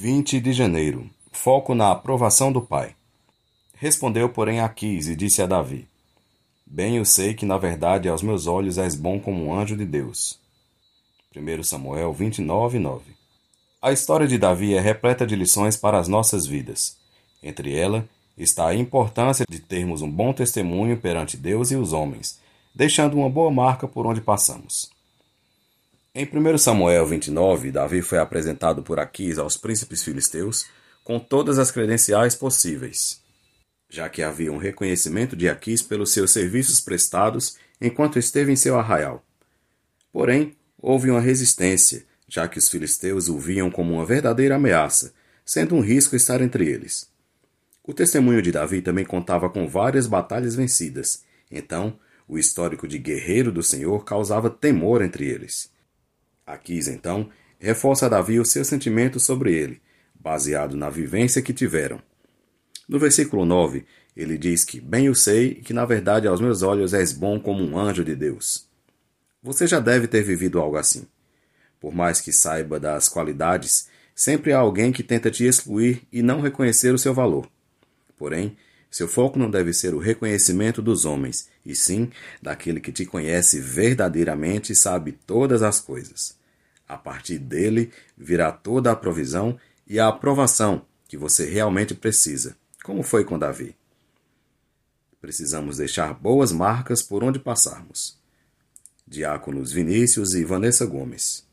20 de janeiro. Foco na aprovação do pai. Respondeu, porém, Aquis e disse a Davi: Bem eu sei que, na verdade, aos meus olhos és bom como um anjo de Deus. 1 Samuel 29, 9. A história de Davi é repleta de lições para as nossas vidas. Entre elas está a importância de termos um bom testemunho perante Deus e os homens, deixando uma boa marca por onde passamos. Em 1 Samuel 29, Davi foi apresentado por Aquis aos príncipes filisteus com todas as credenciais possíveis, já que havia um reconhecimento de Aquis pelos seus serviços prestados enquanto esteve em seu arraial. Porém, houve uma resistência, já que os filisteus o viam como uma verdadeira ameaça, sendo um risco estar entre eles. O testemunho de Davi também contava com várias batalhas vencidas, então o histórico de guerreiro do Senhor causava temor entre eles. Aquis, então, reforça Davi o seu sentimento sobre ele, baseado na vivência que tiveram. No versículo 9, ele diz que bem o sei que na verdade aos meus olhos és bom como um anjo de Deus. Você já deve ter vivido algo assim. Por mais que saiba das qualidades, sempre há alguém que tenta te excluir e não reconhecer o seu valor. Porém, seu foco não deve ser o reconhecimento dos homens, e sim daquele que te conhece verdadeiramente e sabe todas as coisas. A partir dele virá toda a provisão e a aprovação que você realmente precisa, como foi com Davi. Precisamos deixar boas marcas por onde passarmos. Diáconos Vinícius e Vanessa Gomes.